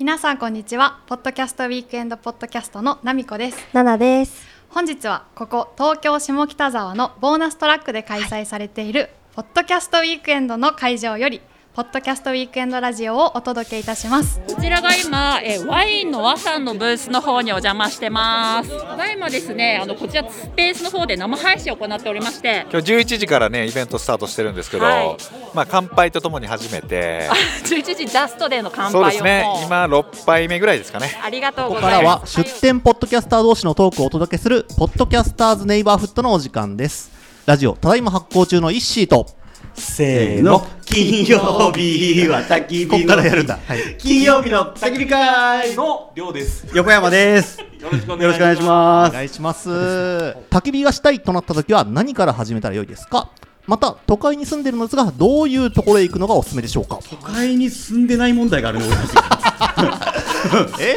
皆さんこんにちは。ポッドキャストウィークエンドポッドキャストのナミコです。ナナです。本日はここ東京下北沢のボーナストラックで開催されている、ポッドキャストウィークエンドの会場よりポッドキャストウィークエンドラジオをお届けいたします。こちらが今、えワインの和さんのブースの方にお邪魔してます。ただいまですねあのこちらスペースの方で生配信を行っておりまして。今日11時からねイベントスタートしてるんですけど、はい。まあ乾杯とともに始めて。11時ジャストでの乾そうですね。今6杯目ぐらいですかね。ありがとうこございまこからは出店ポッドキャスター同士のトークをお届けするポッドキャスターズネイバーフットのお時間です。ラジオただいま発行中のイッシーとせーの。金曜日は焚き火のからやるんだ、はい、金曜日の焚き火会のりょうです。横山です。よろしくお願いしおます。願いします。焚き火がしたいとなった時は何から始めたらよいですか？また都会に住んでいるのですがどういうところへ行くのがおすすめでしょうか？都会に住んでない問題があるのでえ？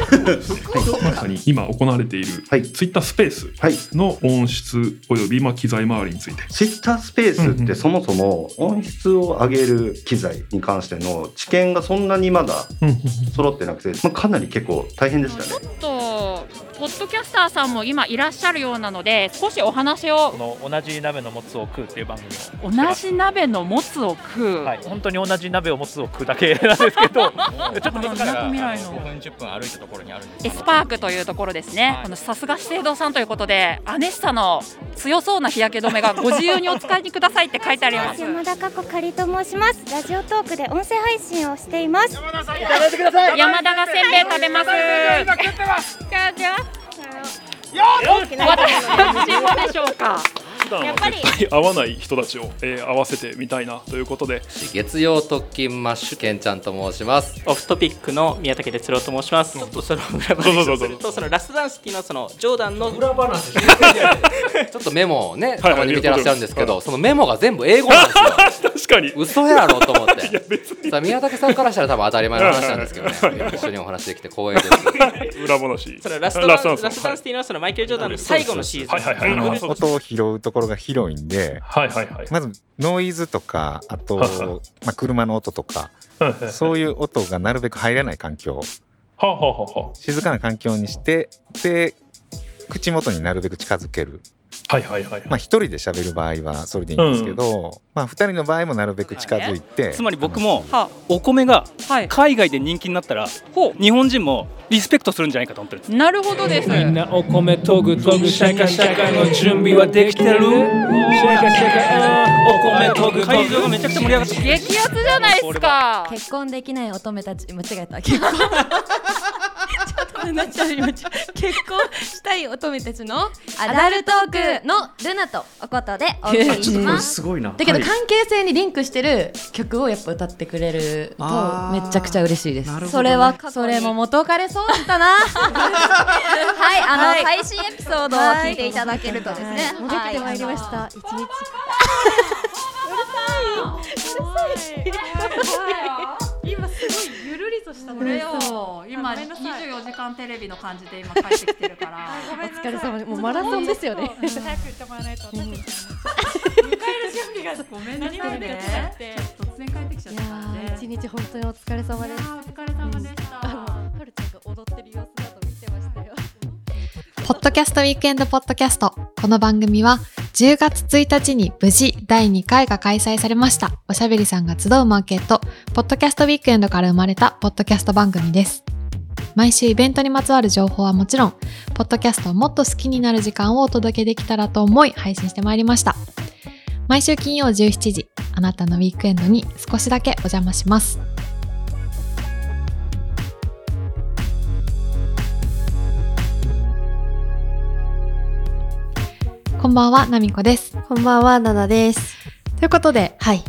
まさに今行われているはいツイッタースペースはい。の音質およびまあ機材周りについて。ツイッタースペースってそもそも音質を上げる機材に関しての知見がそんなにまだ揃ってなくて、まあ、かなり結構大変でしたね。すちょっとポッドキャスターさんも今いらっしゃるようなので少しお話をこの同じ鍋のもつを食うっていう番組を同じ鍋のもつを食う、はい、本当に同じ鍋をもつを食うだけ なんですけど ちょっとみなとみらいの5分10分歩いたところにある。んですエスパークというところですね、はい。このさすが資生堂さんということでアネッサの強そうな日焼け止めがご自由にお使いくださいって書いてあります。山田佳子かりと申します。ラジオトークで音声配信をしています。山田がせんべい食べます。じゃあじゃあ私もでしょうか？普段はやっぱり。絶対合わない人たちを、えー合わせてみたいなということで。月曜特勤マッシュケンちゃんと申します。オフトピックの宮武哲郎と申します。ちょっとその裏どうぞどうぞ話をするとそのラストダンシティのそのジョーダンの裏 ちょっとメモをねたまに見てらっしゃるんですけど、そのメモが全部英語なんですよ。確かに。嘘やろと思って。さあ宮武さんからしたら多分当たり前の話なんですけどね。一緒にお話できて光栄です。裏話。そのラストダンラストダンスラストダンシティのそのマイケル・ジョーダンの最後のシーズンはいはいはいはい音を拾うところが広いんではいはいはい。まずノイズとかあと、はいはい。まあ、車の音とかはいそういう音がなるべく入らない環境。はあはあはあは静かな環境にしてで口元になるべく近づけるあはいはいはいまあ一人で喋る場合はそれでいいんですけど、まあ二人の場合もなるべく近づいてつまり僕もはお米がはい。海外で人気になったらほ日本人もリスペクトするんじゃないかと思ってるんです。うなるほどです。みんなお米とぐとぐ。シャカシャカの準備はできてる。シャカシャカお米とぐ会場がめちゃくちゃ盛り上がって激アツじゃないですか。結婚できない乙女たち間違えた。結婚となっちゃいました結婚したい乙女たちのアダルトークのルナとおことでお送りします。すごいな。だけどはい。関係性にリンクしてる曲をやっぱ歌ってくれるとめちゃくちゃ嬉しいです。なるほどね。それはそれも元彼そうだったな。はい、あの、最新エピソードを聞いていただけるとですね。戻ってまいりました。一日。今すごい。ゆるりとしたこれよ今24時間テレビの感じで今帰ってきてるから。お疲れ様。で、もうマラソンですよね。早く言ってもらわないと私たち迎える準備がごめんなさい。ね突然帰ってきちゃいやったからね。ー、一日本当にお疲れ様です。お疲れ様でした。はるちゃんが踊ってる様ポッドキャストウィークエンドポッドキャスト。この番組は10月1日に無事第2回が開催されました。おしゃべりさんが集うマーケット、ポッドキャストウィークエンドから生まれたポッドキャスト番組です。毎週イベントにまつわる情報はもちろん、ポッドキャストをもっと好きになる時間をお届けできたらと思い配信してまいりました。毎週金曜17時、あなたのウィークエンドに少しだけお邪魔します。んばんは、なみこです。こんばんは、ナナです。ということで、はい。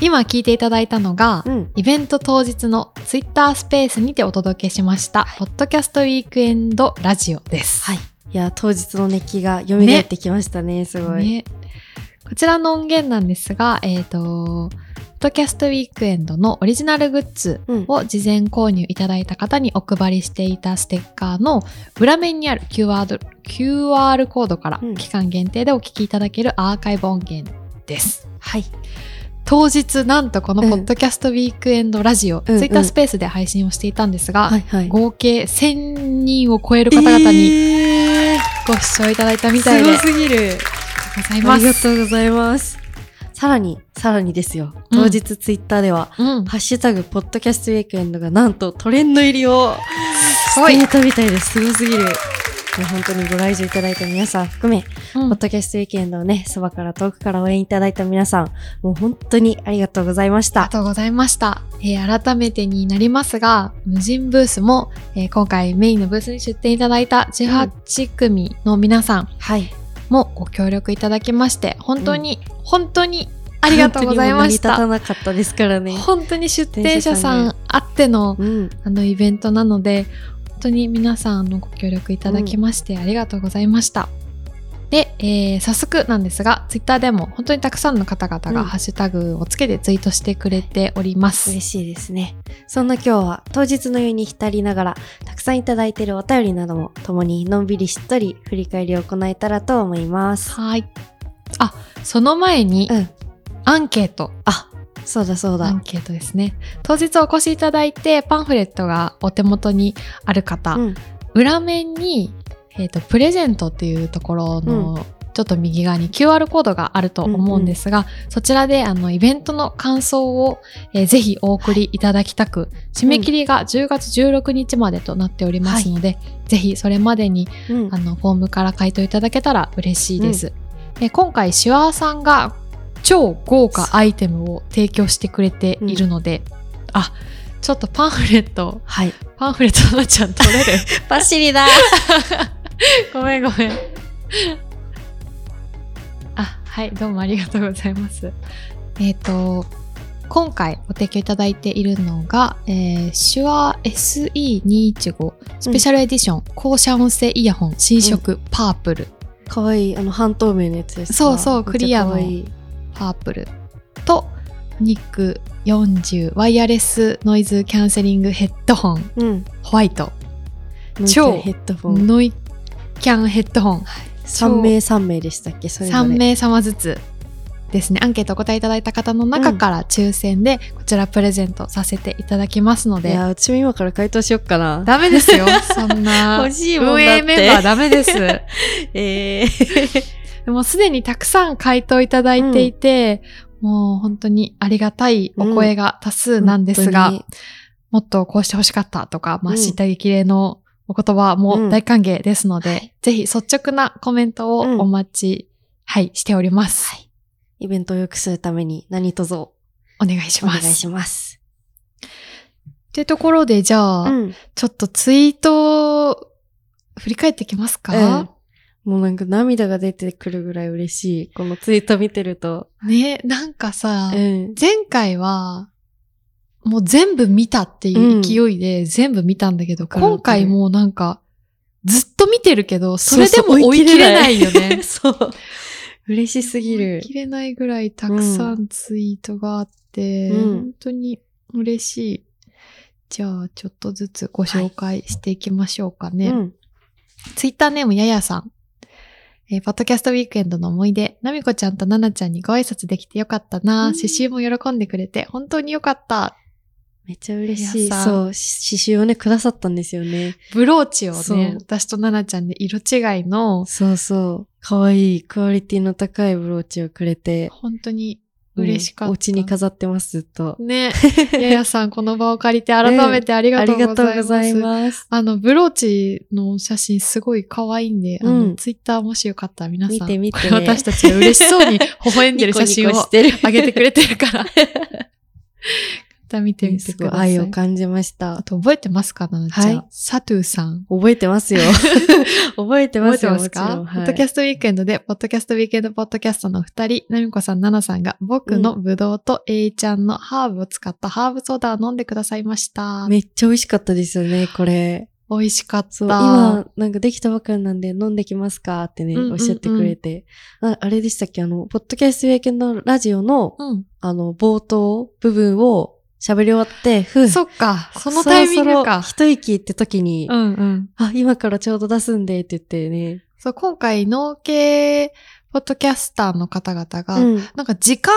今聞いていただいたのが、うん。イベント当日のツイッタースペースにてお届けしました、ポッドキャストウィークエンドラジオです。はい。いや、当日の熱気が蘇ってきましたね、すごい。ねこちらの音源なんですが、えっ、と、ポッドキャストウィークエンドのオリジナルグッズうん。を事前購入いただいた方にお配りしていたステッカーの裏面にある QR, QR コードからうん期間限定でお聞きいただけるアーカイブ音源です。はい。当日なんとこのポッドキャストウィークエンドラジオ、うんツイッタースペースで配信をしていたんですが、はいはい。合計1000人を超える方々にえーご視聴いただいたみたいで、すごすぎる。ございまありがす。とうございます。さらに、さらにですよ。うん当日ツイッターでは、うん。ハッシュタグ、ポッドキャストウィークエンドがなんとトレンド入りをしていたみたいです。すごすぎる。本当にご来場いただいた皆さん含め、うんポッドキャストウィークエンドをね、そばから遠くから応援いただいた皆さん、もう本当にありがとうございました。ありがとうございました。えー改めてになりますが、無人ブースも、えー今回メインのブースに出展いただいた18組の皆さんはい。もご協力いただきまして、本当に、本当にありがとうございましたた。なかったですからね。本当に出展者さんあっての、うん。あのイベントなので、本当に皆さんあのご協力いただきまして、ありがとうございました。で、えー早速なんですが、ツイッターでも本当にたくさんの方々うんがハッシュタグをつけてツイートしてくれております。嬉しいですね。そんな今日は当日の湯に浸りながら、たくさんいただいているお便りなども共にのんびりしっとり振り返りを行えたらと思います。はい。あ、その前に、うんアンケート。あ、そうだそうだアン。ケートですね。当日お越しいただいて、パンフレットがお手元にある方、うん。裏面に、えっ、と、プレゼントっていうところの、ちょっと右側に QR コードがあると思うんですが、そちらであのイベントの感想を、えーぜひお送りいただきたく、締め切りが10月16日までとなっておりますので、ぜひそれまでにうん。あのフォームから回答いただけたら嬉しいです。え今回シュワーさんが超豪華アイテムを提供してくれているので、あちょっとパンフレットはい。パンフレットなっちゃん取れる。パシリだ ごめんごめん。あはいどうもありがとうございます。えっ、と今回ご提供いただいているのが、えー、手話 SE215 スペシャルエディション、高遮音性イヤホン新色パープル、かわいい、あの、半透明のやつですか？そうそうクリアのパープル。とニック40ワイヤレスノイズキャンセリングヘッドホン。うん。ホワイト。超ヘッドフォン。ノイキャンヘッドホン。3名3名でしたっけ？それぞれ。3名様ずつですね。アンケートお答えいただいた方の中から抽選でこちらプレゼントさせていただきますので、いや、うちも今から回答しよっかな。ダメですよ。そんな。欲しいもんだ運営メンバーダメです。えー、でもすでにたくさん回答いただいていて、もう本当にありがたいお声が多数なんですが、本もっとこうしてほしかったとか、まあ、うん。知った激励のお言葉も大歓迎ですので、ぜひ率直なコメントをお待ち、はい、しております。イベントを良くするために何卒おお願いします。願いします。ってところで、じゃあ、うん。ちょっとツイート、振り返ってきますか、もうなんか涙が出てくるぐらい嬉しい。このツイート見てると。ね、なんかさ、うん。前回は、もう全部見たっていう勢いで全部見たんだけど、かるわ今回もうなんか、ずっと見てるけど、それでも追い切れないよね。そう。嬉しすぎ追いる。切れないぐらいたくさんツイートがあって、うん本当に嬉しい。じゃあ、ちょっとずつご紹介していきましょうかね。うん。ツイッターネームややさん。えー、ポッドキャストウィークエンドの思い出、なみこちゃんとななちゃんにご挨拶できてよかったな。刺繍も喜んでくれて、本当によかった。めっちゃ嬉しい。そう、刺繍をね、くださったんですよね。ブローチをね、私とななちゃんで色違いの、そうそう。かわいい、クオリティの高いブローチをくれて。本当に嬉しかった。うんお家に飾ってます、ずっと。ね。ややさん、この場を借りて改 めてありがとうございます。ありがとうございます。あの、ブローチの写真すごい可愛いんで、あうの、んツイッターもしよかったら皆さん、見て見てこれ私たちが嬉しそうに微笑んでる写真をニコニコしてる上げてくれてるから、ま た見てみてください。愛を感じましたあ。と覚えてますかななちゃん。はいサトゥーさん。覚えてますよ。覚えてますよ。覚えてますか？はいポッドキャストウィークエンドで、ポッドキャストウィークエンドポッドキャストの二人、なみこさん、ななさんが、僕のブドウとえいちゃんのハーブを使ったハーブソーダを飲んでくださいました。めっちゃ美味しかったですよね、これ。美味しかった。今、なんかできたばかりなんで飲んできますか？ってね、おっしゃってくれて。ああれでしたっけ？あの、ポッドキャストウィークエンドラジオの、うん。あの、冒頭部分を喋り終わって、ふう。そっか、そのタイミングそろそろか。一息って時に、うんうん。あ、今からちょうど出すんでって言ってね。そう、今回、農系ポッドキャスターの方々が、うん。なんか時間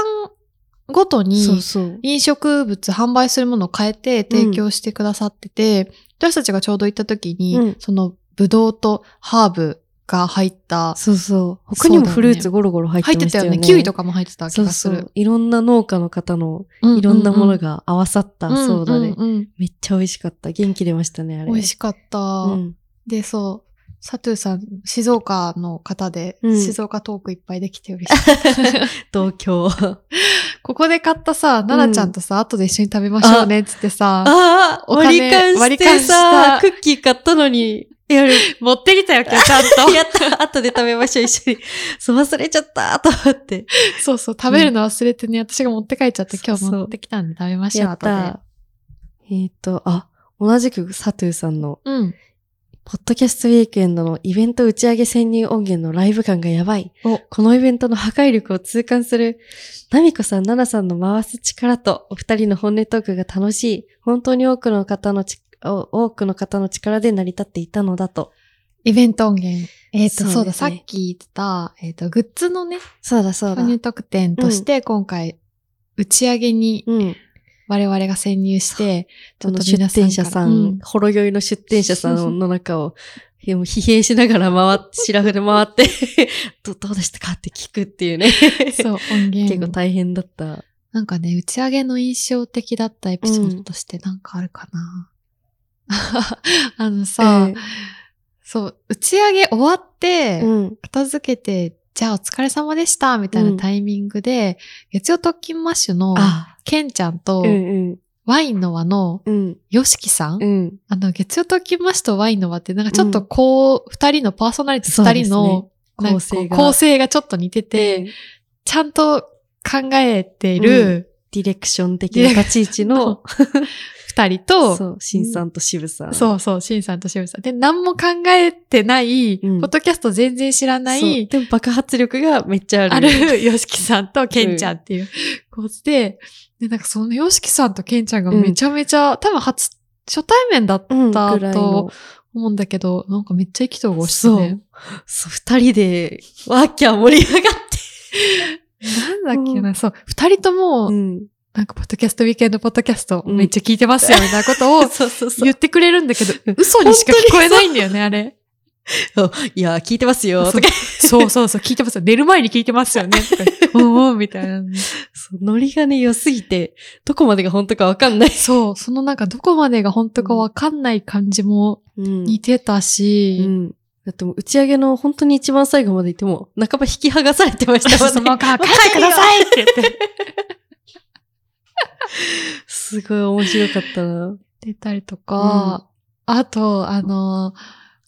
ごとにそうそう。飲食物販売するものを変えて提供してくださってて、私たちがちょうど行った時に、うんそのブドウとハーブが入った、そうそう。他にもフルーツゴロゴロ入ってましたよね。入ってたよね。キウイとかも入ってた気そうがする。そう。いろんな農家の方のうんいろんなものが合わさったそうだね。うんうんうんめっちゃ美味しかった。元気出ましたね、あれ。美味しかった。うんで、そう。サトゥーさん、静岡の方で、うん静岡トークいっぱいできて嬉しかった。東京。ここで買ったさ、奈々ちゃんとさ、後で一緒に食べましょうね、つってさ、ああ、お金割り勘してさ、たクッキー買ったのに、やる。持ってきたよ、今日ちゃんと。やった。後で食べましょう、一緒に。そう、忘れちゃった、と思って。そうそう、食べるの忘れてね、私が持って帰っちゃって、今日持ってきたんで食べましょう、やった。えっ、と、あ、同じくサトゥーさんの、後で。うん。ポッドキャストウィークエンドのイベント打ち上げ潜入音源のライブ感がやばい。このイベントの破壊力を痛感する、ナミコさん、ナナさんの回す力と、お二人の本音トークが楽しい。本当に多くの方の多くの方の力で成り立っていたのだと。イベント音源。えっ、と、そうそうだ、さっき言ってた、えっ、と、グッズのね、そうだそうだ。購入特典として、今回、打ち上げにうん。我々が潜入して、ちょっと出店者さん、うんほろ酔いの出店者さんの中を、いやもう疲弊しながら回って、シラフで回って ど、どうでしたかって聞くっていうね。そう、音源。結構大変だった。なんかね、打ち上げの印象的だったエピソードとしてなんかあるかな。あのさ、ええそう、打ち上げ終わって、うん。片付けて、じゃあお疲れ様でした、みたいなタイミングで、月曜特勤マッシュの、あ、ケンちゃんと、うんうん。ワインの輪の、うん。ヨシキさん、うん。あの、月曜特勤マッシュとワインの輪って、なんかちょっとこう、二、人のパーソナリティ二人の、なんかこう構成が。構成がちょっと似てて、ちゃんと考えている、ディレクション的な立ち位置の、二人と、そう、シンさんと渋さん。そうそう、シンさんとシムさん。で、何も考えてない、うんポッドキャスト全然知らない、でも爆発力がめっちゃある。ある、ヨシキさんとケンちゃんっていう構図で、で、なんかそのヨシキさんとケンちゃんがめちゃめちゃ、多分初、初対面だったと。思うんだけど、なんかめっちゃ意気投合してね。そう、二人で、ワーキャー盛り上がって。なんだっけな、そう、二人とも、うん。なんか、ポッドキャスト、ウィークエンドポッドキャスト、めっちゃ聞いてますよ、みたいなことを そうそうそう。言ってくれるんだけど、嘘にしか聞こえないんだよね、あれ。いや、聞いてますよ、とか。そうそうそう、聞いてますよ。寝る前に聞いてますよね。とかうんうん、みたいな。そうノリがね、良すぎて、どこまでが本当かわかんない。そう、そのなんかどこまでが本当かわかんない感じもうん。似てたし、うん。だってもう打ち上げの本当に一番最後まで行っても、半ば引き剥がされてましたもんね。もう帰ってくださいって言って。すごい面白かったな。出たりとか、あと、あの、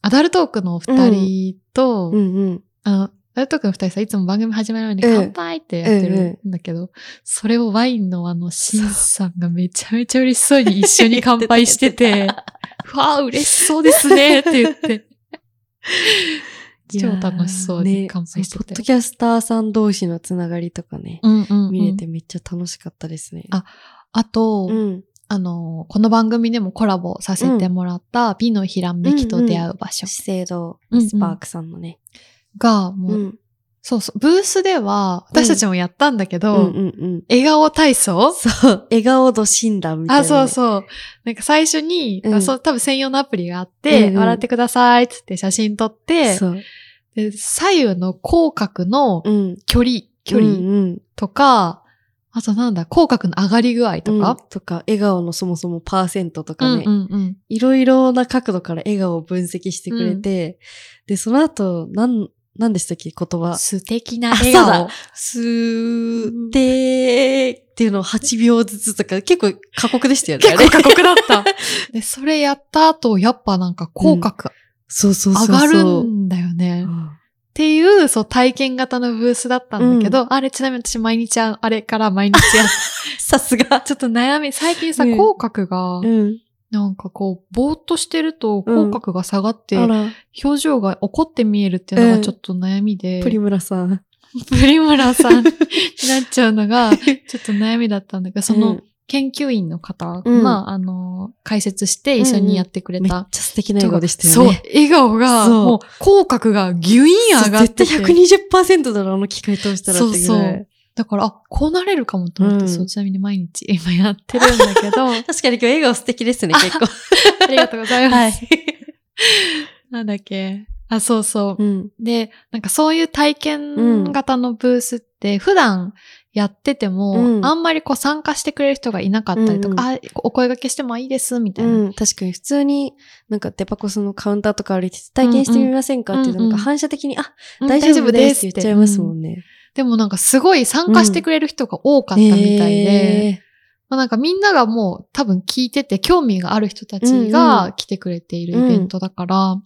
アダルトークのお二人と、うんうん。あの、アダルトークの二人さ、いつも番組始める前にええ乾杯ってやってるんだけど、それをワインのあの、シンさんがめちゃめちゃ嬉しそうに一緒に乾杯してて、うわあ、嬉しそうですねって言って。超楽しそうに乾杯しててねポッド。キャスターさん同士のつながりとかね、うんうんうん見れてめっちゃ楽しかったですね。ああと、うん。あの、この番組でもコラボさせてもらった美のひらめきと出会う場所資生堂うんうんスパークさんのね。が、もう、うん。そうそう、ブースでは、私たちもやったんだけど、うんうんうん。笑顔体操？そう、笑顔度診断みたいな、あ、そうそう。なんか最初に、うんあそう、多分専用のアプリがあって、うんうん笑ってくださいっつって写真撮って。で左右の口角のうん。距離、距離うんうんとか、あとなんだ、口角の上がり具合とうんか、とか、笑顔のそもそもパーセントとかね。うんうんうんいろいろな角度から笑顔を分析してくれて、で、その後、なん、なんでしたっけ言葉？素敵な笑顔だ。。すーてーっていうのを8秒ずつとか、結構過酷でしたよね。結構過酷だった。で、それやった後、やっぱなんか口角そうそうそうそう。上がるんだよね。っていう、そう、体験型のブースだったんだけど、あれ、ちなみに私毎日あ、あれから毎日やっ さすが。ちょっと悩み、最近さ、うん。口角。が、うん。なんかこう、ぼーっとしてると、うん。口角が下がって、あら、表情が怒って見えるっていうのうん。がちょっと悩みで、プリムラさん。プリムラさんになっちゃうのが、ちょっと悩みだったんだけど、そのうん研究員の方うんが、あの、解説して一緒にやってくれめった。ちゃ素敵な笑顔でしたよそうね。、笑顔が、もう、口角がギュイン上がってて。絶対120%だろ、あの機械通したらって。そうそうだから、あ、こうなれるかもと思って、うんそう、ちなみに毎日今やってるんだけど、確かに今日笑顔素敵ですね、結構。ありがとうございます。はい なんだっけ。あ、そうそう。うん。で、なんかそういう体験型のブースって普段やってても、うんあんまりこう参加してくれる人がいなかったりとか、あ、お声掛けしてもいいです、みたいな。うん、確かに普通になんかデパコスのカウンターとか歩いてて体験してみませんかって言うとなんか反射的に、あ、うん大丈夫ですって言っちゃいますもんね。でもなんかすごい参加してくれる人が多かったみたいで、えまあ、なんかみんながもう多分聞いてて興味がある人たちうんうがん来てくれているイベントだから、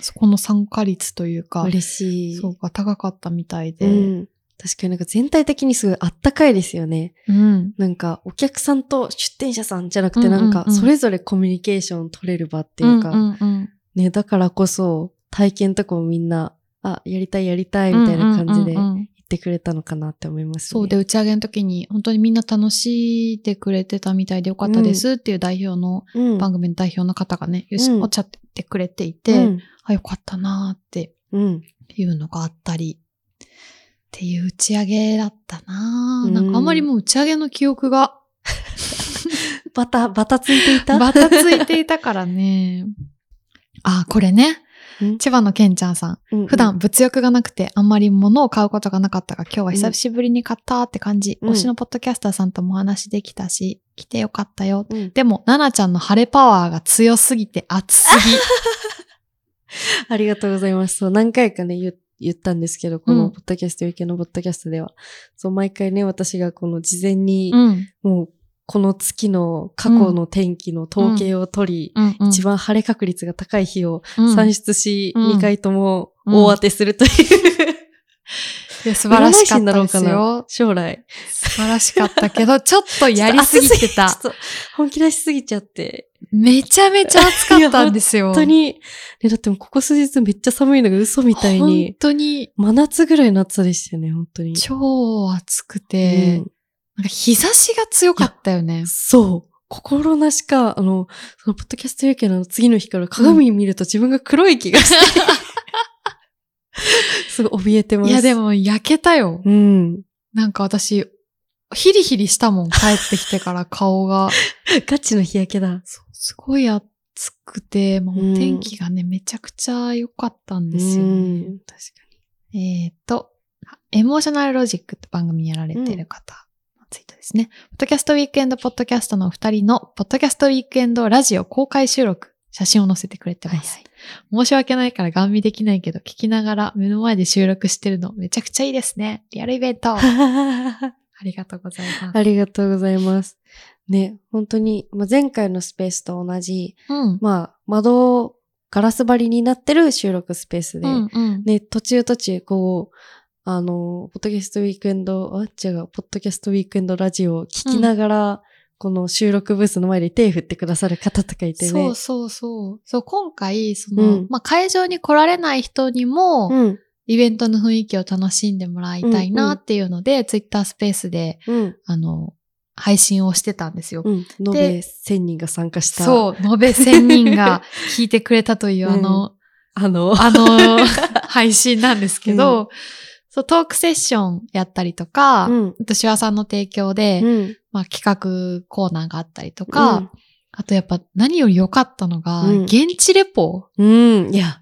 そこの参加率というか、ー、嬉しい。そうか、高かったみたいで。うん。確かになんか全体的にすごいあったかいですよね。うん。なんかお客さんと出店者さんじゃなくてうんうんうんなんかそれぞれコミュニケーション取れる場っていうか、んうんうんね、だからこそ体験とかもみんな、あ、やりたいやりたいみたいな感じで言うんうんうんうんってくれたのかなって思いますね。そうで、打ち上げの時に本当にみんな楽しんでくれてたみたいでよかったですっていう代表の、うん番組の代表の方がね、よし、うんおっしゃってくれていて、うんあ、よかったなーってうん。いうのがあったり、っていう打ち上げだったなーうんなんかあんまりもう打ち上げの記憶が バタ、バタついていた？バタついていたからね。あ、これね。千葉のけんちゃんさん。普段物欲がなくてあんまり物を買うことがなかったが今日は久しぶりに買ったって感じ。うん推しのポッドキャスターさんともお話できたし、来てよかったよ。うんでも、ナナちゃんの晴れパワーが強すぎて熱すぎ。ありがとうございます。そう、何回かね、言言ったんですけど、こうんのポッドキャスト、有形のポッドキャストでは。そう、毎回ね、私がこの事前に、うんもう、この月の過去の天気の統計を取り、一番晴れ確率が高い日をうん算出し、うん2回ともうん大当てするという。いや素晴らしかったですよな。将来。素晴らしかったけど、ちょっとやりすぎてた 本気出しすぎちゃって。めちゃめちゃ暑かったんですよ。本当に。ね、だってもうここ数日めっちゃ寒いのが嘘みたい本に。当に。真夏ぐらいの暑さでしたよね、本当に。超暑くて、うんなんか日差しが強かったよね。そう。心なしか、あの、そのポッドキャスト有形の次の日から鏡見ると自分が黒い気がして、すごい怯えてます。いやで、も焼けたよ。うん。なんか私、ヒリヒリしたもん、帰ってきてから顔が。ガチの日焼けだ。すごい暑くて、もう天気がね、めちゃくちゃ良かったんですよ、うね。ん確かえっ、と、エモーショナルロジックって番組やられてる方のツイートですね。ポッドキャストウィークエンドポッドキャストのお二人のポッドキャストウィークエンドラジオ公開収録、写真を載せてくれてます。申し訳ないからガン見できないけど、聞きながら目の前で収録してるのめちゃくちゃいいですね。リアルイベント。あに。りがとうございます。ありがとうございます。ね、本当に、まあ、前回のスペースと同じ、うん。まあ、窓、ガラス張りになってる収録スペースで、うんうん。ね、途中途中、こう、あの、ポッドキャストウィークエンド、あ、違う、ポッドキャストウィークエンドラジオを聞きながら、この収録ブースの前で手振ってくださる方とかいてね。そうそうそう。そう、今回、その、うんまあ、会場に来られない人にも、うん。イベントの雰囲気を楽しんでもらいたいなっていうので、ツイッタースペースで、うん。あの、配信をしてたんですよ。うん。延べで1000人が参加した。そう、延べ1000人が聞いてくれたという、あの、あの、あの、配信なんですけど、そう、トークセッションやったりとか、うんあと、シュワさんの提供で、うん。まあ、企画コーナーがあったりとか、うんあとやっぱ何より良かったのが、うん現地レポうん。いや、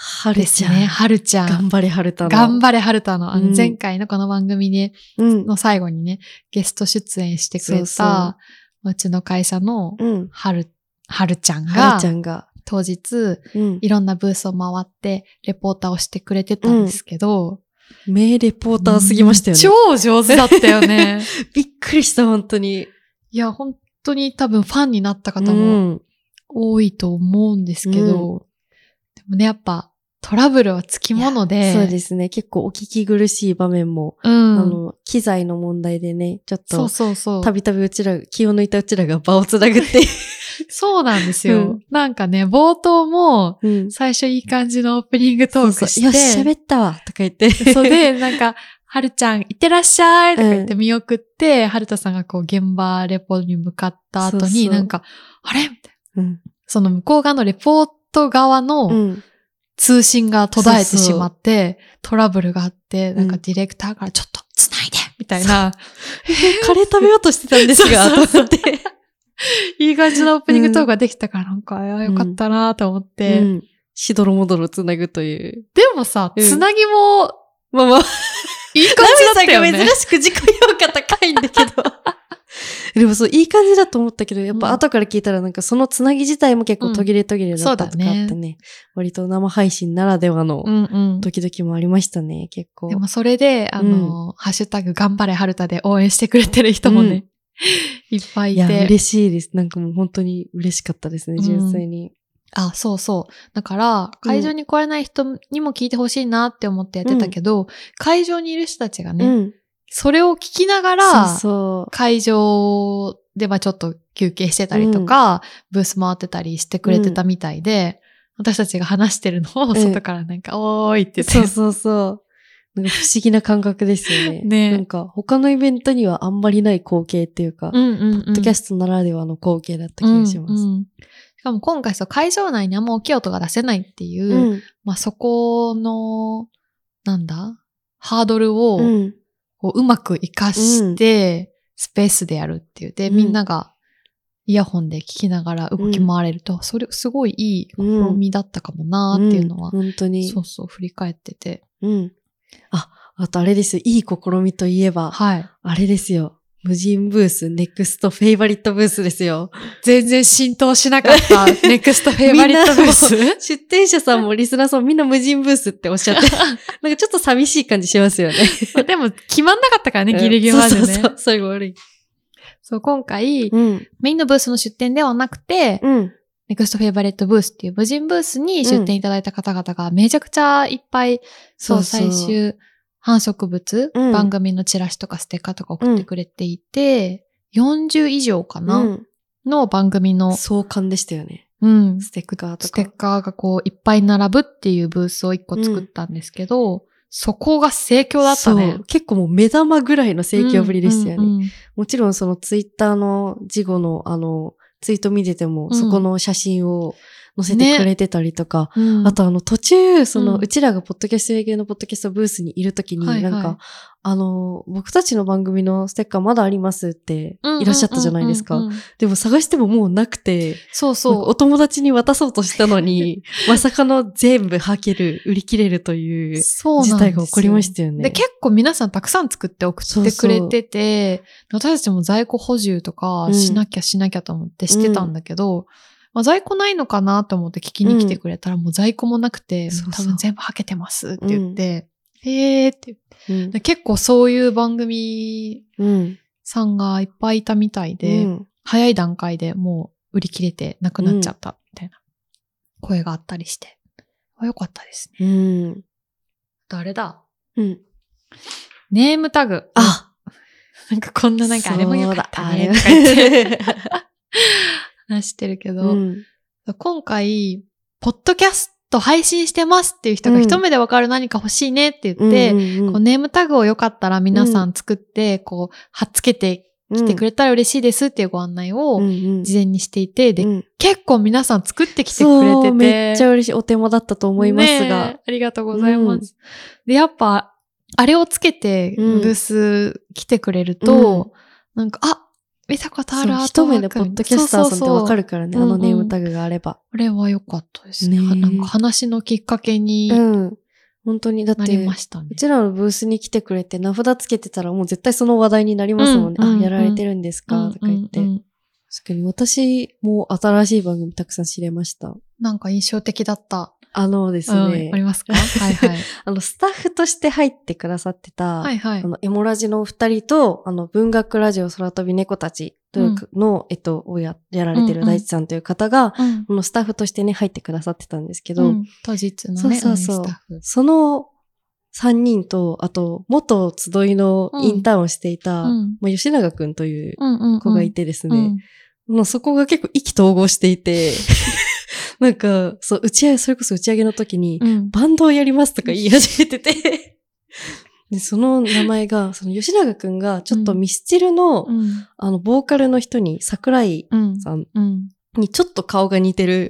はるちゃん。ね。はるちゃん。頑張れ、はるたの。頑張れはるたの、あうんの前回のこの番組で、うん。の最後にね、ゲスト出演してくれた、うちの会社のうん。はる、はるちゃんはがるち、ゃんが。当日、うん。いろんなブースを回って、レポーターをしてくれてたんですけど、名レポーターすぎましたよね。超上手だったよね。びっくりした、本当に。いや、本当に多分ファンになった方うもん。多いと思うんですけど、でもね、やっぱトラブルはつきもので、そうですね。結構お聞き苦しい場面も、うん。あの、機材の問題でね、ちょっとそう、そうそう。たびたびうちら、気を抜いたうちらが場をつなぐってい そうなんですよ。うんなんかね、冒頭も、う。うん。最初いい感じのオープニングトークして、よし、喋ったわとか言って。そうで、なんか、はるちゃん、いってらっしゃいとか言ってうん見送って、はるたさんがこう、現場レポに向かった後に、そうそうなんか、あれみたいな。うん。その向こう側のレポート側うのん。通信が途絶えてしまって、トラブルがあって、なんかうんディレクターからちょっと繋いでみたいな。カレー食べようとしてたんですが、と思って。いい感じのオープニングトークができたから、なんか、あよかったなと思って。うんしどろもどろつなぐという。でもさ、うんつなぎも、まあまあ、いい感じだったよね珍しく自己評価高いんだけど。でもそう、いい感じだと思ったけど、やっぱ後から聞いたらなんかそのつなぎ自体も結構途切れ途切れだったとかあってね。割と生配信ならではのうんうん。時々もありましたね、結構。でもそれで、あの、ハッシュタグ頑張れ春田で応援してくれてる人もね、いっぱいいいや、て。嬉しいです。なんかもう本当に嬉しかったですね、うん純粋に。あ、そうそう。だから、会場に来れない人にも聞いてほしいなって思ってやってたけど、会場にいる人たちがね、うん。それを聞きながら、そう。会場ではちょっと休憩してたりとか、ブース回ってたりしてくれてたみたいで、私たちが話してるのをん外からなんか、おーいって言って、そうそうそう。なんか不思議な感覚ですよね。ねなんか他のイベントにはあんまりない光景っていうか、うんうんうん。ポッドキャストならではの光景だった気がします。うんうんしかも今回そう会場内にあんま大きい音が出せないっていう、うんまあそこの、なんだハードルを、うんこううまく活かして、スペースでやるっていう。で、うんみんながイヤホンで聞きながら動き回れると、それすごいいい試みだったかもなーっていうのは、うん本当に。そうそう振り返ってて。うん。あ、あとあれですよ。いい試みといえば、はい。あれですよ。無人ブース、ネクストフェイバリットブースですよ。全然浸透しなかった、ネクストフェイバリットブース出店者さんもリスナーさんもみんな無人ブースっておっしゃって、なんかちょっと寂しい感じしますよね。でも、決まんなかったからね、ギリギリまでね。そうそうそう、最後悪い。そう、今回、うん。メインのブースの出店ではなくて、うん。ネクストフェイバリットブースっていう無人ブースに出店いただいた方々がめちゃくちゃいっぱい、そう最終販植物、うん番組のチラシとかステッカーとか送ってくれていて、40以上かな、うんの番組の、壮観でしたよね。うん、ステッカーとステッか。カーがこういっぱい並ぶっていうブースを1個作ったんですけど、そこが盛況だったねそう。。結構もう目玉ぐらいの盛況ぶりでしたよね。うんうんうんもちろんそのツイッターの事後のあの、ツイート見てても、うんそこの写真を載せてくれてたりとか、うん。あとあの途中、その、ううんちらがポッドキャスト系のポッドキャストブースにいるときに、はいはい。なんか、あの、僕たちの番組のステッカーまだありますっていらっしゃったじゃないですか。うんうんうんうん。でも探してももうなくて、そうなんかそう。お友達に渡そうとしたのに、まさかの全部履ける、売り切れるという事態が起こりましたよね。で、結構皆さんたくさん作って送ってくれてて、私たちも在庫補充とかうん。しなきゃしなきゃと思ってしてたんだけど、まあ、在庫ないのかなと思って聞きに来てくれたら、もう在庫もなくて、そう多分全部はけてますって言って、へーって。言って結構そういう番組うん。さんがいっぱいいたみたいで、うん。早い段階でもう売り切れてなくなっちゃったみたいな声があったりして、あよかったですね。うん。誰だ。うん。ネームタグ。あ。なんかこんななんかあれもよかったね。そうだとか言って 話してるけど、うん。今回、ポッドキャスト配信してますっていう人がうん。一目でわかる何か欲しいねって言って、うんうんうんこうネームタグをよかったら皆さん作って、こう、貼っつけてきてくれたら嬉しいですっていうご案内を事前にしていて、で、うん。結構皆さん作ってきてくれてて。めっちゃ嬉しい。お手間だったと思いますねがえ。ありがとうございます。で、やっぱ、あれをつけて、ブうん。ース来てくれると、なんか、あ、見たことあるアー一目でトワークポッドキャスターさんってわかるからね、そうそうそうあのネームタグがあれば。これは良かったですね。ねなんか話のきっかけにうん。本当に、だって、なりましたねう。ちらのブースに来てくれて名札つけてたらもう絶対その話題になりますもんね。うんうんうんあ、やられてるんですか、とか言って。うんうんうん確かに私も新しい番組たくさん知れました。なんか印象的だった。あのですうんね。ありますか？はいはい。あの、スタッフとして入ってくださってた、はいはい。あの、エモラジのお二人と、あの、文学ラジオ空飛び猫たちというかの、えっと、をや、やられてる大地さんという方が、うん。このスタッフとしてね、入ってくださってたんですけど、うん。当日のね、そうそうそう。応援スタッフ。その3人と、あと、元集いのインターンをしていた、うん。まあ、吉永くんという子がいてですね、うん。もうそこが結構意気投合していて、なんか、そう、打ち上げ、それこそ打ち上げの時に、うん。バンドをやりますとか言い始めてて、で、その名前が、その吉永くんが、ちょっとミスチルの、うん。あの、ボーカルの人に、桜井うん。さんうん。にちょっと顔が似てる。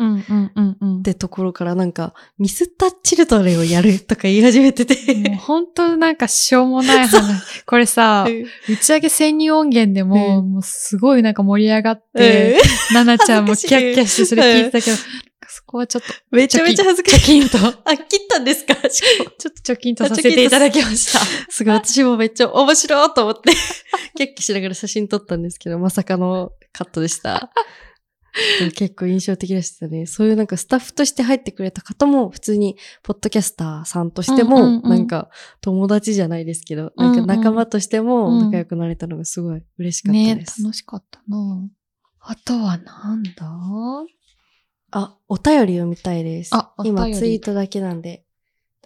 ってところからなんか、ミスタッチルドレンをやるとか言い始めてて。もう本当なんかしょうもない話。これさ、打ち上げ潜入音源でも、もうすごいなんか盛り上がって、ななちゃんもキャッキャしてそれ聞いてたけど、そこはちょっと、めちゃめちゃ恥ずかしい。チョキンと、ちょっあ、切ったんですか？しかも。とチョキンとさせていただきました。すごい、私もめっちゃ面白いと思って、キャッキャしながら写真撮ったんですけど、まさかのカットでした。結構印象的でしたね。そういうなんかスタッフとして入ってくれた方も、普通にポッドキャスターさんとしても、なんか友達じゃないですけど、なんか仲間としても仲良くなれたのがすごい嬉しかったねです。楽しかったなあとはなんだ？あ、お便り読みたいです。あお便り今ツイートだけなんで。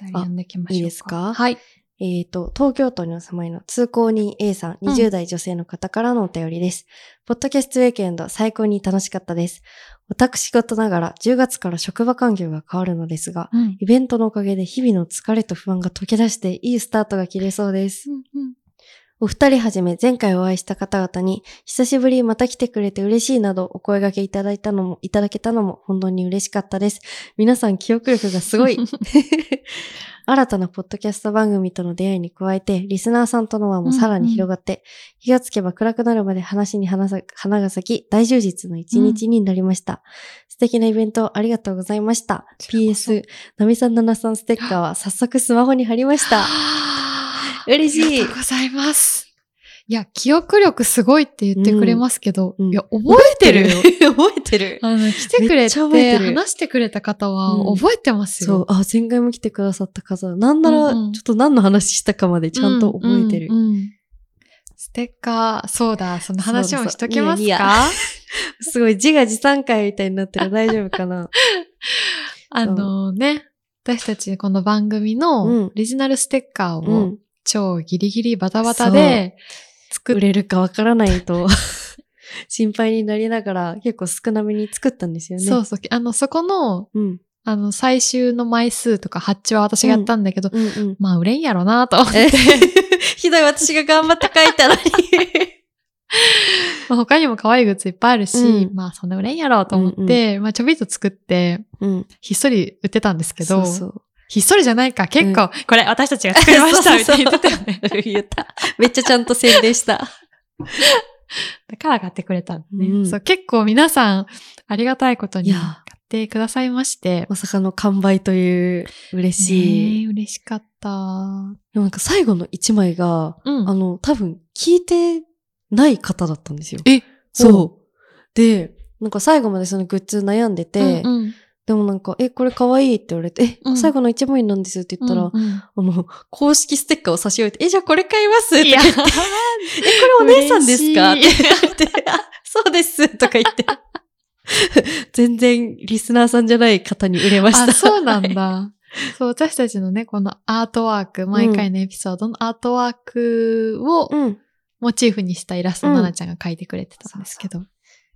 読んでいきましょうか。いいですか？はい。えっ、と、東京都にお住まいの通行人 A さん、うん20代女性の方からのお便りです。ポッドキャストウィークエンド最高に楽しかったです。私事ながら10月から職場環境が変わるのですが、うんイベントのおかげで日々の疲れと不安が溶け出していいスタートが切れそうです。お二人はじめ前回お会いした方々に久しぶりまた来てくれて嬉しいなどお声掛けいただいたのも、いただけたのも本当に嬉しかったです。皆さん記憶力がすごい。新たなポッドキャスト番組との出会いに加えて、リスナーさんとの輪もさらに広がって、気がつけば暗くなるまで話に花が咲き、大充実の一日になりました。素敵なイベントありがとうございました。PS、ナミさん、ナナさんステッカーは早速スマホに貼りました。嬉しい。ありがとうございます。いや、記憶力すごいって言ってくれますけど、いや、覚えてる？よ。覚えてる。あの、来てくれて、話してくれた方はうん覚えてますよ。そう、あ、前回も来てくださった方、なんなら、うんうん。ちょっと何の話したかまでちゃんと覚えてる。うんうんうん。ステッカー、そうだ、その話もしときますか？すごい自画自賛会みたいになってる。大丈夫かな？あのね、私たちこの番組うのん。オリジナルステッカーをうん超ギリギリバタバタで作っ売れるかわからないと 心配になりながら結構少なめに作ったんですよね。そうそう、あの、そこの、うん。あの、最終の枚数とか発注は私がやったんだけど、うんうん。まあ、売れんやろなと思って、ひどい私が頑張って書いたのに。まあ他にも可愛いグッズいっぱいあるし、うんまあ、そんな売れんやろうと思って、まあ、ちょびっと作って、うん。ひっそり売ってたんですけど、そうそう。ひっそりじゃないか、結構、これ私たちが作りました、みたいに言ってたよね。言った。めっちゃちゃんと宣伝した。だから買ってくれたんね、うんそう。結構皆さん、ありがたいことに買ってくださいまして。まさかの完売という嬉しい。ねえ嬉しかった。でもなんか最後の一枚が、うんあの、多分聞いてない方だったんですよ。えそう。で、なんか最後までそのグッズ悩んでて、うんうんでもなんか、え、これ可愛いって言われて、え、うん最後の一枚なんですって言ったら、うんうんあの、公式ステッカーを差し置いて、え、じゃあこれ買いますって言って、え、これお姉さんですか？って言って、あ、そうですとか言って。全然リスナーさんじゃない方に売れました。あ、そうなんだ。そう、私たちのね、このアートワーク、毎回のエピソードのアートワークをうん。モチーフにしたイラストをうんななちゃんが描いてくれてたんですけど、こ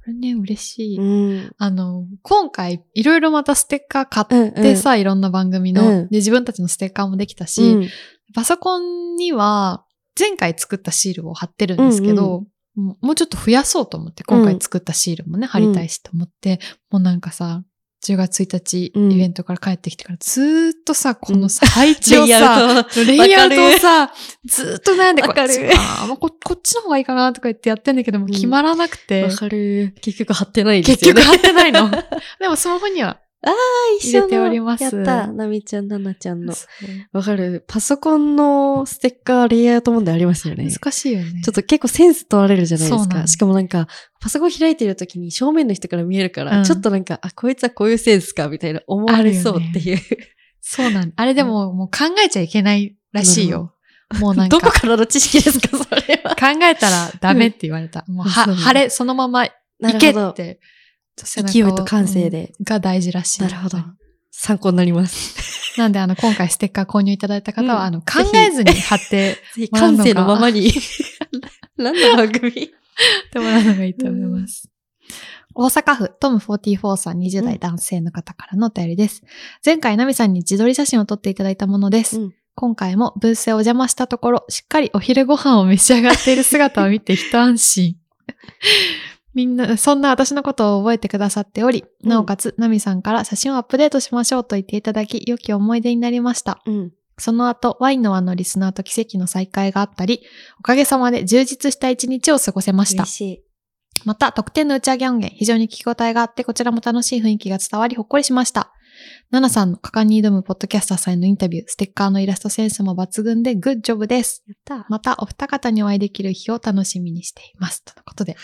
れね、嬉しい。うん。あの、今回、いろいろまたステッカー買っうんてさ、いろんな番組の、うん。で、自分たちのステッカーもできたし、うん。パソコンには、前回作ったシールを貼ってるんですけど、もうもうちょっと増やそうと思って、今回作ったシールもね、貼りたいしと思って、もうなんかさ、10月1日、うんイベントから帰ってきてから、ずーっとさ、このさ、配置をさレイアウトをさ、ずーっと悩んで、こわかるっちここっちの方がいいかなとか言ってやってんだけども、うん決まらなくて、わかる。結局貼ってないですよね。結局貼ってないの。でもスマホには、ああ、一緒の入れておりますやった。なみちゃん、ななちゃんの。わかる。パソコンのステッカーレイアウト問題ありますよね。難しいよね。ちょっと結構センス問われるじゃないですか。しかもなんか、パソコン開いてる時に正面の人から見えるから、うんちょっとなんか、あ、こいつはこういうセンスか、みたいな思われそうっていう。そうなんあれでも、もう考えちゃいけないらしいよ。もうなんか。どこからの知識ですか、それは。考えたらダメって言われた。もうは、そう晴れ、そのまま行けって。勢いと感性でうんが大事らしい。なるほど。参考になります。なんで、あの、今回ステッカー購入いただいた方は、うんあの、考えずに貼ってぜひもらうのが感性のままに。何の番組ってもらうのがいいと思います。大阪府トム44さん20代男性の方からのお便りです。前回ナミさんに自撮り写真を撮っていただいたものです。うん今回もブースへお邪魔したところ、しっかりお昼ご飯を召し上がっている姿を見て一安心。みんな、そんな私のことを覚えてくださっており、なおかつ、ナミさんから写真をアップデートしましょうと言っていただき、良き思い出になりました。うん。その後、ワインの輪のリスナーと奇跡の再会があったり、おかげさまで充実した一日を過ごせました嬉。しい。また、特典の打ち上げ音源、非常に聞き応えがあって、こちらも楽しい雰囲気が伝わり、ほっこりしました。ナナさんの果敢に挑むポッドキャスターさんへのインタビュー、ステッカーのイラストセンスも抜群で、グッジョブです。やった。また、お二方にお会いできる日を楽しみにしています。とのことで、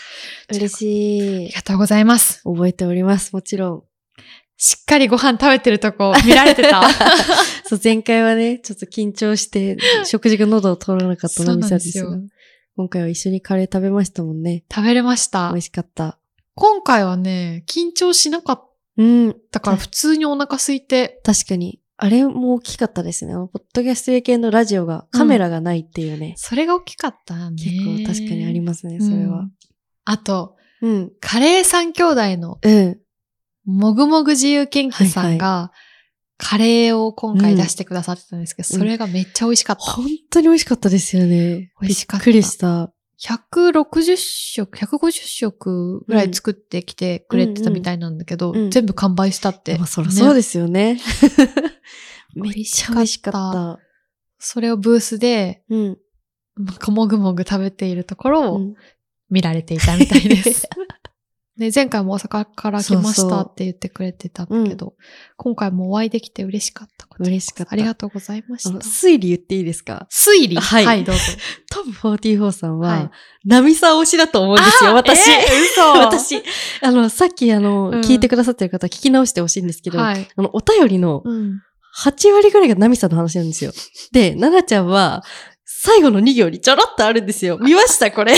嬉あしいり。がとうございます。覚えております。もちろん。しっかりご飯食べてるとこ見られてた？そう、前回はね、ちょっと緊張して、食事が喉を通らなかったナミさんですが今回は一緒にカレー食べましたもんね。食べれました美味。しかった。今回はね、緊張しなかっうん。たから普通にお腹空いて、確かに。あれも大きかったですね。ポッドキャスト系系のラジオがカメラがないっていうね。それが大きかったね。結構確かにありますね、それはうん。あと、うん。カレー三兄弟のうん。もぐもぐ自由研究さんが、カレーを今回出してくださってたんですけど、うんそれがめっちゃ美味しかった。本当に美味しかったですよね。美味しかったびっくりした。160食、150食ぐらい作ってきてくれてたみたいなんだけど、うんうん全部完売したって。まあ、そりゃそうねですよね。めっちゃ美味しかかった。それをブースで、うん。もぐもぐ食べているところをうん見られていたみたいです。ね、前回も大阪から来ましたって言ってくれてたんだけど、今回もお会いできて嬉しかったこと。嬉しかった。ありがとうござざいました。推理言っていいですか？推理？はいはい、どうぞ。トム44さんは、はいナミさん推しだと思うんですよ、私。えー嘘 私、あの、さっきあの、うん聞いてくださってる方聞き直してほしいんですけど、はい。あの、お便りのうん。8割ぐらいがナミさんの話なんですよ。で、奈々ちゃんは、最後の2行にちょろっとあるんですよ。見ました？これ。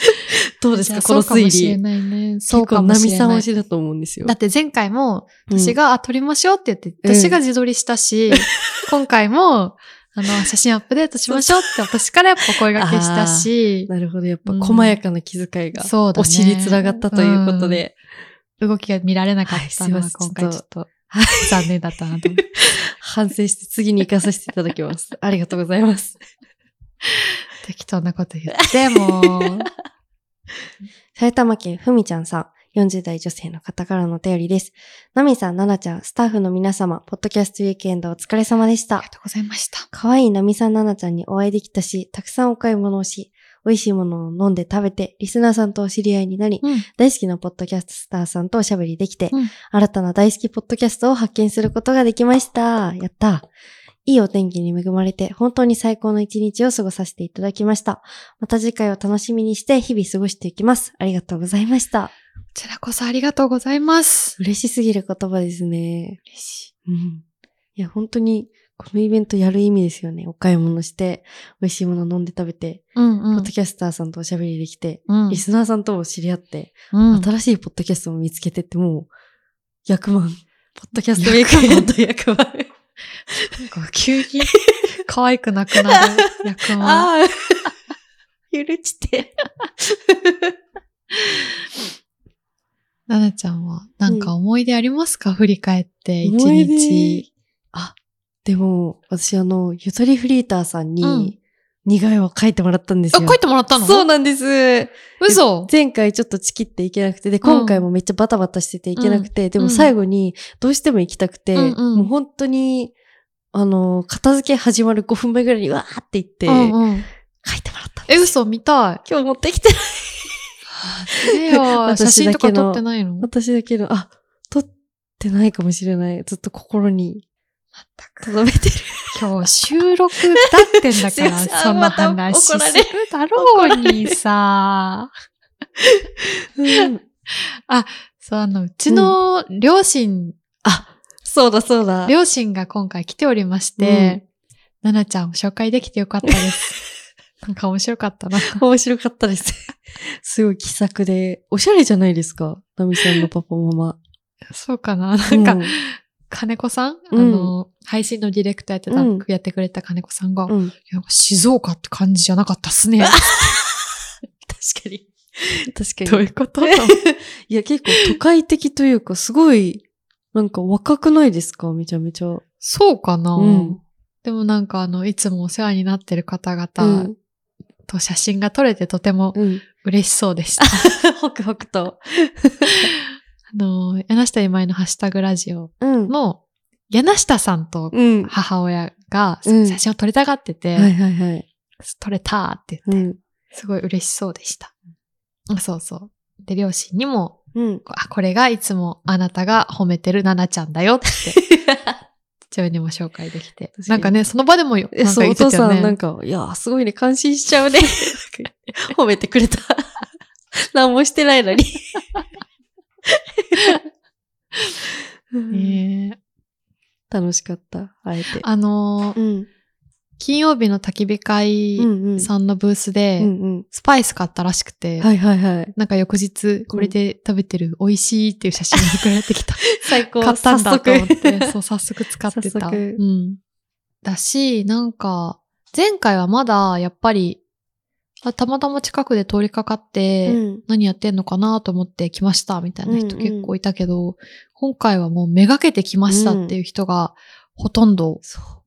どうですか？このそうかもしれ推理。ないね。そう結構かもしれナミさんない。推しだと思うんですよ。だって前回も、うん私が、あ、撮りましょうって言って、うん私が自撮りしたし、今回も、あの、写真アップデートしましょうって私からやっぱ声掛けしたし、なるほど。やっぱうん細やかな気遣いが、そうだね推しにつながったということで。動きが見られなかったのははい今回ちょっと残念だったなと。反省して次に行かさせていただきます。ありがとうございます。適当なこと言って、もう。埼玉県ふみちゃんさん、40代女性の方からのお便りです。ナミさん、ナナちゃん、スタッフの皆様、ポッドキャストウィークエンドお疲れ様でしたありが。とうございました。可愛いナミさん、ナナちゃんにお会いできたし、たくさんお買い物をし、美味しいものを飲んで食べて、リスナーさんとお知り合いになり、うん。大好きなポッドキャスターさんとおしゃべりできて、うん新たな大好きポッドキャストを発見することができました。やった。いいお天気に恵まれて、本当に最高の一日を過ごさせていただきました。また次回を楽しみにして日々過ごしていきます。ありがとうございました。こちらこそありがとうございます。嬉しすぎる言葉ですね。嬉しうん。いや、本当に、このイベントやる意味ですよね。お買い物して、美味しいもの飲んで食べて、い。うんうんポッド。キャスターさんとおしゃべりできて、うんリスナーさんとも知り合って、うん新しいポッドキャストも見つけてって、もう、100万。ポッドキャストウィークエンド100万。なんか急に可愛くなくなる役満。ああ、許して。ななちゃんはなんか思い出ありますか、振り返って一日。あ、でも、私あの、ゆとりフリーターさんうんに、似顔絵を描いてもらったんですあ、よ。書いてもらったの？そうなんです。嘘？前回ちょっとチキっていけなくて、で、今回もめっちゃバタバタしてていけなくて、でも最後にどうしても行きたくて、うんうんもう本当に、あの、片付け始まる5分前ぐらいにわーって言って、うんうん。書いてもらったんですえ、よ。嘘？見た今日持ってきてない。い。えよ、写私真とかだけの撮ってないの？私だけど、あ、撮ってないかもしれない。ずっと心に、留めてる。今日収録だってんだから、そのまた話するだろうにさ。うんそう、あの、うちの両親、あ、そうだそうだ。両親が今回来ておりまして、ななちゃんを紹介できてよかったです。なんか面白かったな。面白かったです。すごい気さくで、おしゃれじゃないですか。ナミさんのパパママ。そうかななんか、うん金子さん、うんあの、配信のディレクターやってた、うんやってくれた金子さんが、いうん。や静岡って感じじゃなかったっすね。確かに。確かに。どういうこと？いや、結構都会的というか、すごい、なんか若くないですか？めちゃめちゃ。そうかな、うんでもなんかあの、いつもお世話になってる方う々ん。と写真が撮れてとてもうん。嬉しそうでした。ホクホクと。あの、柳下今井のハッシュタグラジオうん。の、柳下さんと母親がうん写真を撮りたがってて、いはいはい。撮れたって言って、うん。すごい嬉しそうでした。あそうそう。で、両親にも、うん。あ、これがいつもあなたが褒めてるナナちゃんだよって、父親にも紹介できて。なんかね、その場でもよ、え、なんかそう、お父言ってたよね。さんなんか、いや、すごいね、感心しちゃうね。褒めてくれた。何もしてないのに。ね楽しかった、あえて。あのーうん。金曜日の焚き火会。さんのブースで。スパイス買ったらしくて、はいはいはい。なんか翌日、これで食べてる美味しいっていう写真が送られてきた。最高。買ったんだと思っ早て、そう、早速使ってた。うん。だし、なんか、前回はまだ、やっぱり、あたまたま近くで通りかかって、うん何やってんのかなと思って来ました、みたいな人うんうん結構いたけど、今回はもうめがけて来ましたっていう人がほとんど。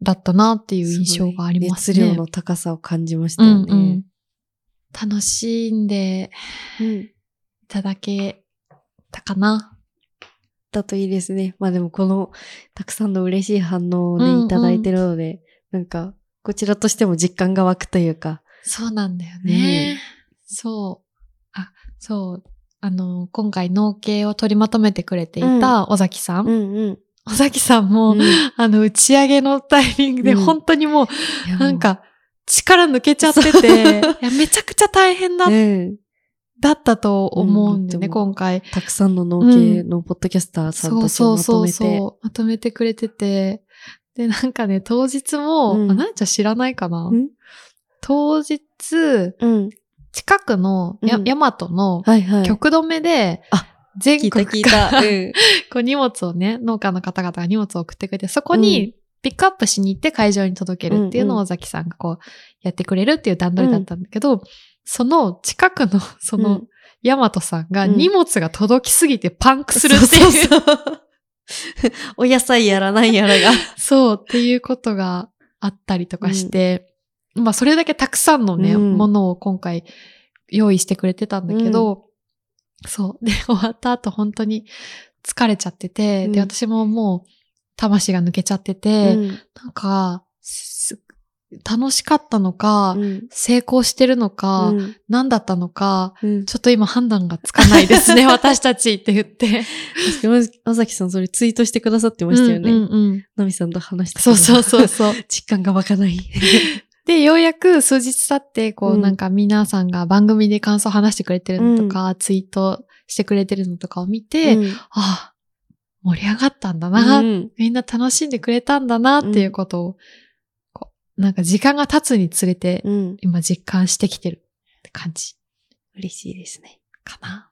だったなっていう印象がありますね。熱量の高さを感じましたようんうんね。楽しんでうん。いただけたかな。だといいですね。まあでもこの、たくさんの嬉しい反応をね、うんうんいただいてるので、なんか、こちらとしても実感が湧くというか。そうなんだよね。そう。あ、そう。あの、今回農系を取りまとめてくれていた尾崎さん。うんうん。尾崎さんも、うんあの、打ち上げのタイミングでうん本当にもう、いやなん、か、力抜けちゃってて、いやめちゃくちゃ大変だだったと思うんだよね、うん今回。たくさんの農系のポッドキャスターさんそうたちをまとそうそうめて。そう。まとめてくれてて。で、なんかね、当日も、うんあ、なんちゃん知らないかな、ん？当日、うん。近くのや、うんヤマトの。極止めで、あ全聞いた国聞いた。こう荷物をね、農家の方々が荷物を送ってくれて、そこうにピックアップしに行って会場に届けるっていうのうんうんを尾崎さんがこうやってくれるっていう段取りだったんだけど、その近くのそのうんヤマトさんがうん荷物が届きすぎてパンクするっていう、そうそうそう お野菜やらなんやらが。そうっていうことがあったりとかして、まあそれだけたくさんのね、うんものを今回用意してくれてたんだけど、そう。で、終わった後本当に疲れちゃってて、うんで、私ももう魂が抜けちゃってて、うんなんか、す楽しかったのか、うん成功してるのか、うん何だったのか、うんちょっと今判断がつかないですね、私たちって言って。確かに、尾崎さんそれツイートしてくださってましたよね。うんうんうんナミさんと話してそうそうそうそう。実感が湧かない。で、ようやく数日経って、こう、うんなんか皆さんが番組で感想を話してくれてるのとか、ツイートしてくれてるのとかを見て、うんああ、盛り上がったんだな、うんみんな楽しんでくれたんだなっていうことを、こうなんか時間が経つにつれて、うん。今実感してきてるって感じ嬉しいですね。かな。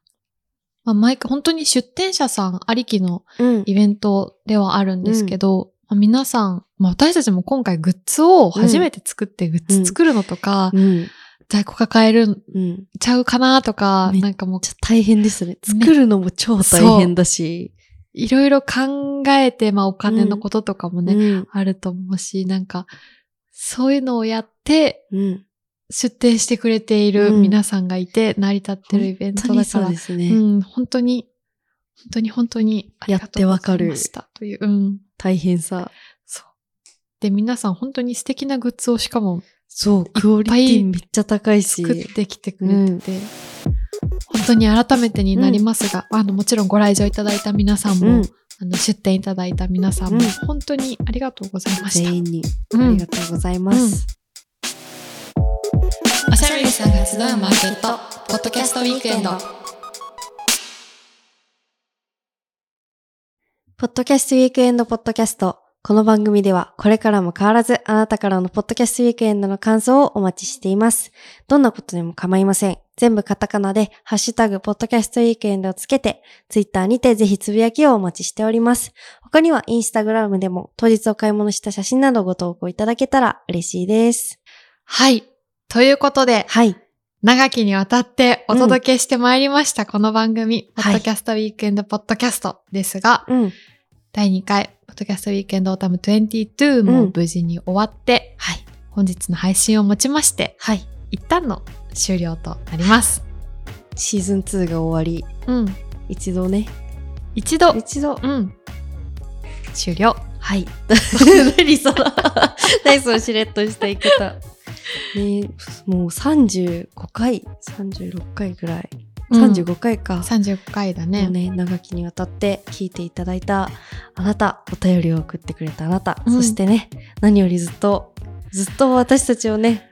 まあ、毎回本当に出店者さんありきのうん。イベントではあるんですけど、まあ皆さん、まあ、私たちも今回グッズを初めて作ってグッズ作るのとか、うん。在庫抱えるんうん。ちゃうかなとか、めっなんかもうちゃ大変ですね。作るのも超大変だし。いろいろ考えて、まあお金のこととかもね、うん。あると思うし、なんか、そういうのをやってうん。出店してくれているうん皆さんがいて、成り立ってるイベントだから本当にそうで、すね。うん、本当に、本当に本当にありがとうございましたという、うん。大変さ。そう。で、皆さん本当に素敵なグッズをしかもそう、クオリティめっちゃ高いし。作ってきてくれてて、本当に改めてになりますが、あの、もちろんご来場いただいた皆さんも、うんあの、出店いただいた皆さんも、うん本当にありがとうございました。全員にうんありがとうございます。おしゃべりさんが集うマーケット、ポッドキャストウィークエンド。ポッドキャストウィークエンドポッドキャスト。この番組ではこれからも変わらずあなたからのポッドキャストウィークエンドの感想をお待ちしています。どんなことでも構いません。全部カタカナでハッシュタグポッドキャストウィークエンドをつけて、ツイッターにてぜひつぶやきをお待ちしております。他にはインスタグラムでも当日お買い物した写真などご投稿いただけたら嬉しいです。はい。ということで、はい。長きにわたってお届けしてまいりました、この番組、ポはいッドキャストウィークエンドポッドキャストですが、うん。第2回、ポッドキャストウィークエンドオータム22も無事に終わって、はい。本日の配信をもちまして、はい。一旦の終了となります。シーズン2が終わり、うん。一度ね、一度、一度、うん。終了。はい。何その、何そのしれっとした言い方。ねもう35回、36回ぐらい。うん35回か。35回だね。ね、長きにわたって聞いていただいたあなた、お便りを送ってくれたあなた、うんそしてね、何よりずっと、ずっと私たちをね、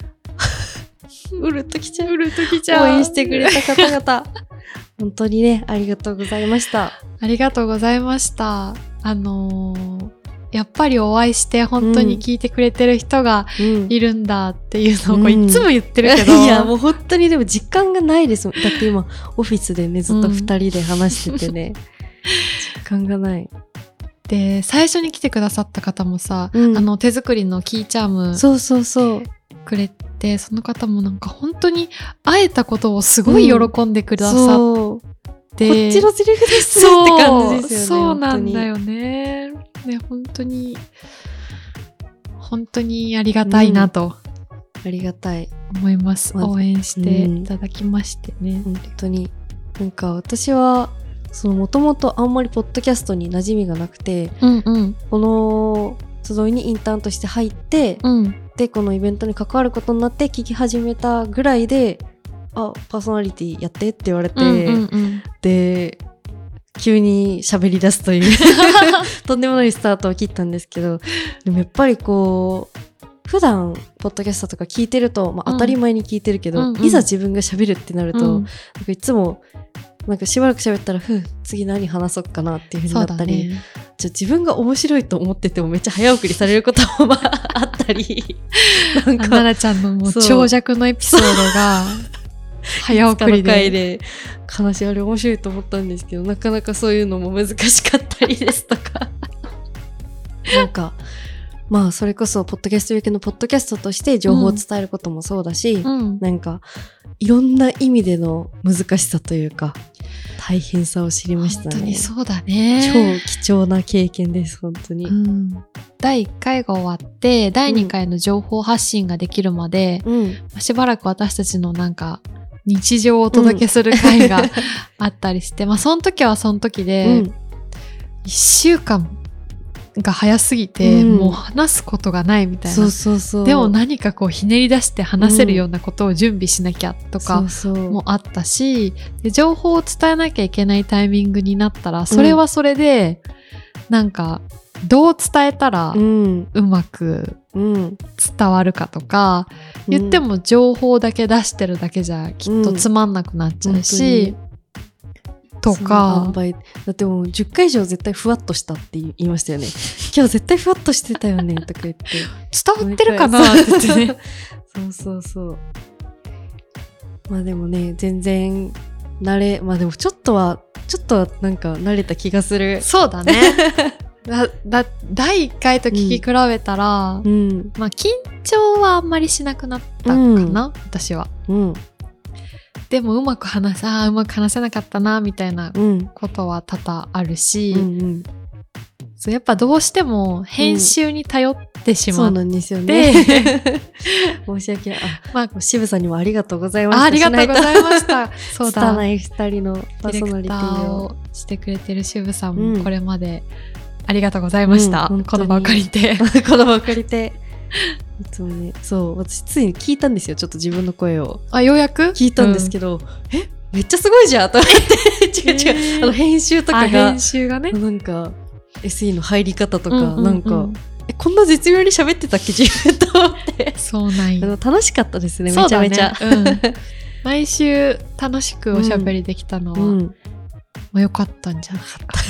うるっときちゃう。うるっときちゃう応援してくれた方々、本当にね、ありがとうございました。ありがとうございました。あのーやっぱりお会いして本当に聞いてくれてる人がうんいるんだっていうのをこううんいつも言ってるけど、いや、もう本当にでも実感がないです。だって今、オフィスでね、ずっと二人で話しててね、実感がない。で最初に来てくださった方もさ、うんあの手作りのキーチャームそうそうそう。くれてその方もなんか本当に会えたことをすごい喜んでくださっ。て、こっちのセリフですって感じですよね。そうなんだ本よね。ね本当に本当にありがたいなと。ありがたい。思います、ま応援していただきましてね。本当に。なんか私は、そのもともとあんまりポッドキャストに馴染みがなくて、うんうんこの集いにインターンとして入って、うんで、このイベントに関わることになって聞き始めたぐらいで、あ、パーソナリティやってって言われて、うんうんうんで、急に喋り出すという、とんでもないスタートを切ったんですけど、でもやっぱりこう、普段、ポッドキャストとか聞いてると、まあ、うん。当たり前に聞いてるけど、うんうん。いざ自分が喋るってなると、うん。なんかいつも、なんかしばらく喋ったら、ふう、次何話そうかなっていうふうになったり、ね。ちょ自分が面白いと思っててもめっちゃ早送りされることもまああったり、なんか、あ奈々ちゃんのもう長尺のエピソードが早送りで。で話あれ面白いと思ったんですけどなかなかそういうのも難しかったりですとか。なんかまあそれこそポッドキャストウィークのポッドキャストとして情報を伝えることもそうだし、うん。なんかいろんな意味での難しさというか大変さを知りました本当にねそうだね。超貴重な経験です本当に、うん、第1回が終わって第2回の情報発信ができるまで、うん。しばらく私たちのなんか日常をお届けする回が あったりして、まあその時はその時で、うん。1週間が早すぎて、うん。もう話すことがないみたいな。そうそうそう。でも何かこうひねり出して話せるようなことを準備しなきゃとかもあったし、で情報を伝えなきゃいけないタイミングになったらそれはそれで、なんかどう伝えたらうん。うまくうん。伝わるかとか、言っても情報だけ出してるだけじゃきっとつまんなくなっちゃうし、とそのかだってもう10回以上絶対ふわっとしたって言いましたよね。今日絶対ふわっとしてたよねとか言って。伝わってるかな？って言って。ねそうそうそう。まあでもね全然慣れまあでもちょっとはちょっとはなんか慣れた気がする。そうだね だだ第1回と聞き比べたら、うん。まあ緊張はあんまりしなくなったかな、私は。うん。でもうまく話さうまく話せなかったなみたいなうん。ことは多々あるし、うんうん。そうやっぱどうしても編集に頼ってしまっそうなんですよて、ね。申し訳ない。あまあ渋さんにもありがとうございました。あありがとうございました。そうだ。拙い二人のパーソナリテディををしてくれてる渋さんうん。もこれまでありがとうございました。うんこの場を借りて。この場を借りて。いつもね。そう私ついに聞いたんですよちょっと自分の声を。あ、ようやく？聞いたんですけど、えめっちゃすごいじゃんと思って。違う違う、あの編集とかあが編集がね。なんか SE の入り方とか、うんうんうん。なんかえこんな絶妙に喋ってたっけ自分と思って。そうなんよあの楽しかったですね。めちゃめちゃ。うん。毎週楽しくおしゃべりできたのは、うんもう良かったんじゃなかった。か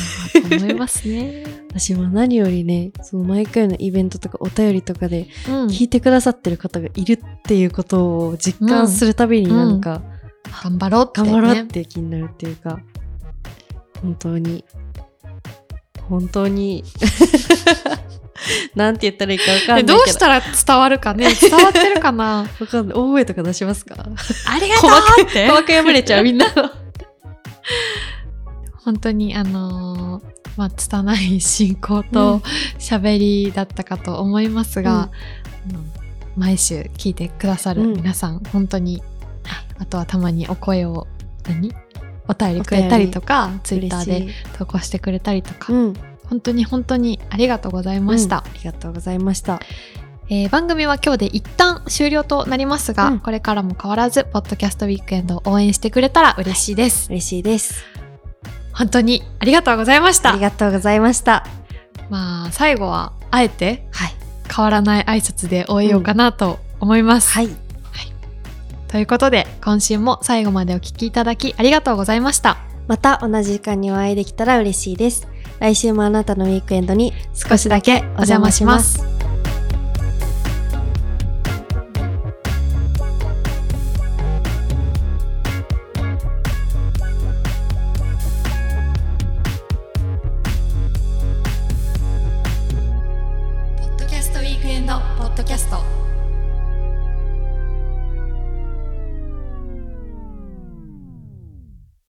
なと思いますね。私は何よりねその毎回のイベントとかお便りとかでうん。聞いてくださってる方がいるっていうことを実感するたびになんか、頑張ろうって、ね。頑張ろうっていう気になるっていうか本当に本当に なんて言ったらいいか分かんないど。どうしたら伝わるかね？伝わってるかな？わかんない。大声とか出しますか？ありがとうって。鼓膜破れちゃうみんなの本当にあのーまあ拙い進行と喋りだったかと思いますが、あの毎週聞いてくださる皆さん、本当にあとはたまにお声を何？お便りくれたりとか、ツイッターで投稿してくれたりとか、うん。本当に本当にありがとうございました。うんありがとうございました。えー番組は今日で一旦終了となりますが、これからも変わらず、ポッドキャストウィークエンドを応援してくれたら嬉しいです。嬉しいです。本当にありがとうございました。ありがとうございました。まあ、最後は、あえて、変わらない挨拶で終えようかなと思います。はい。ということで、今週も最後までお聞きいただきありがとうございました。また同じ時間にお会いできたら嬉しいです。来週もあなたのウィークエンドに少しだけお邪魔します。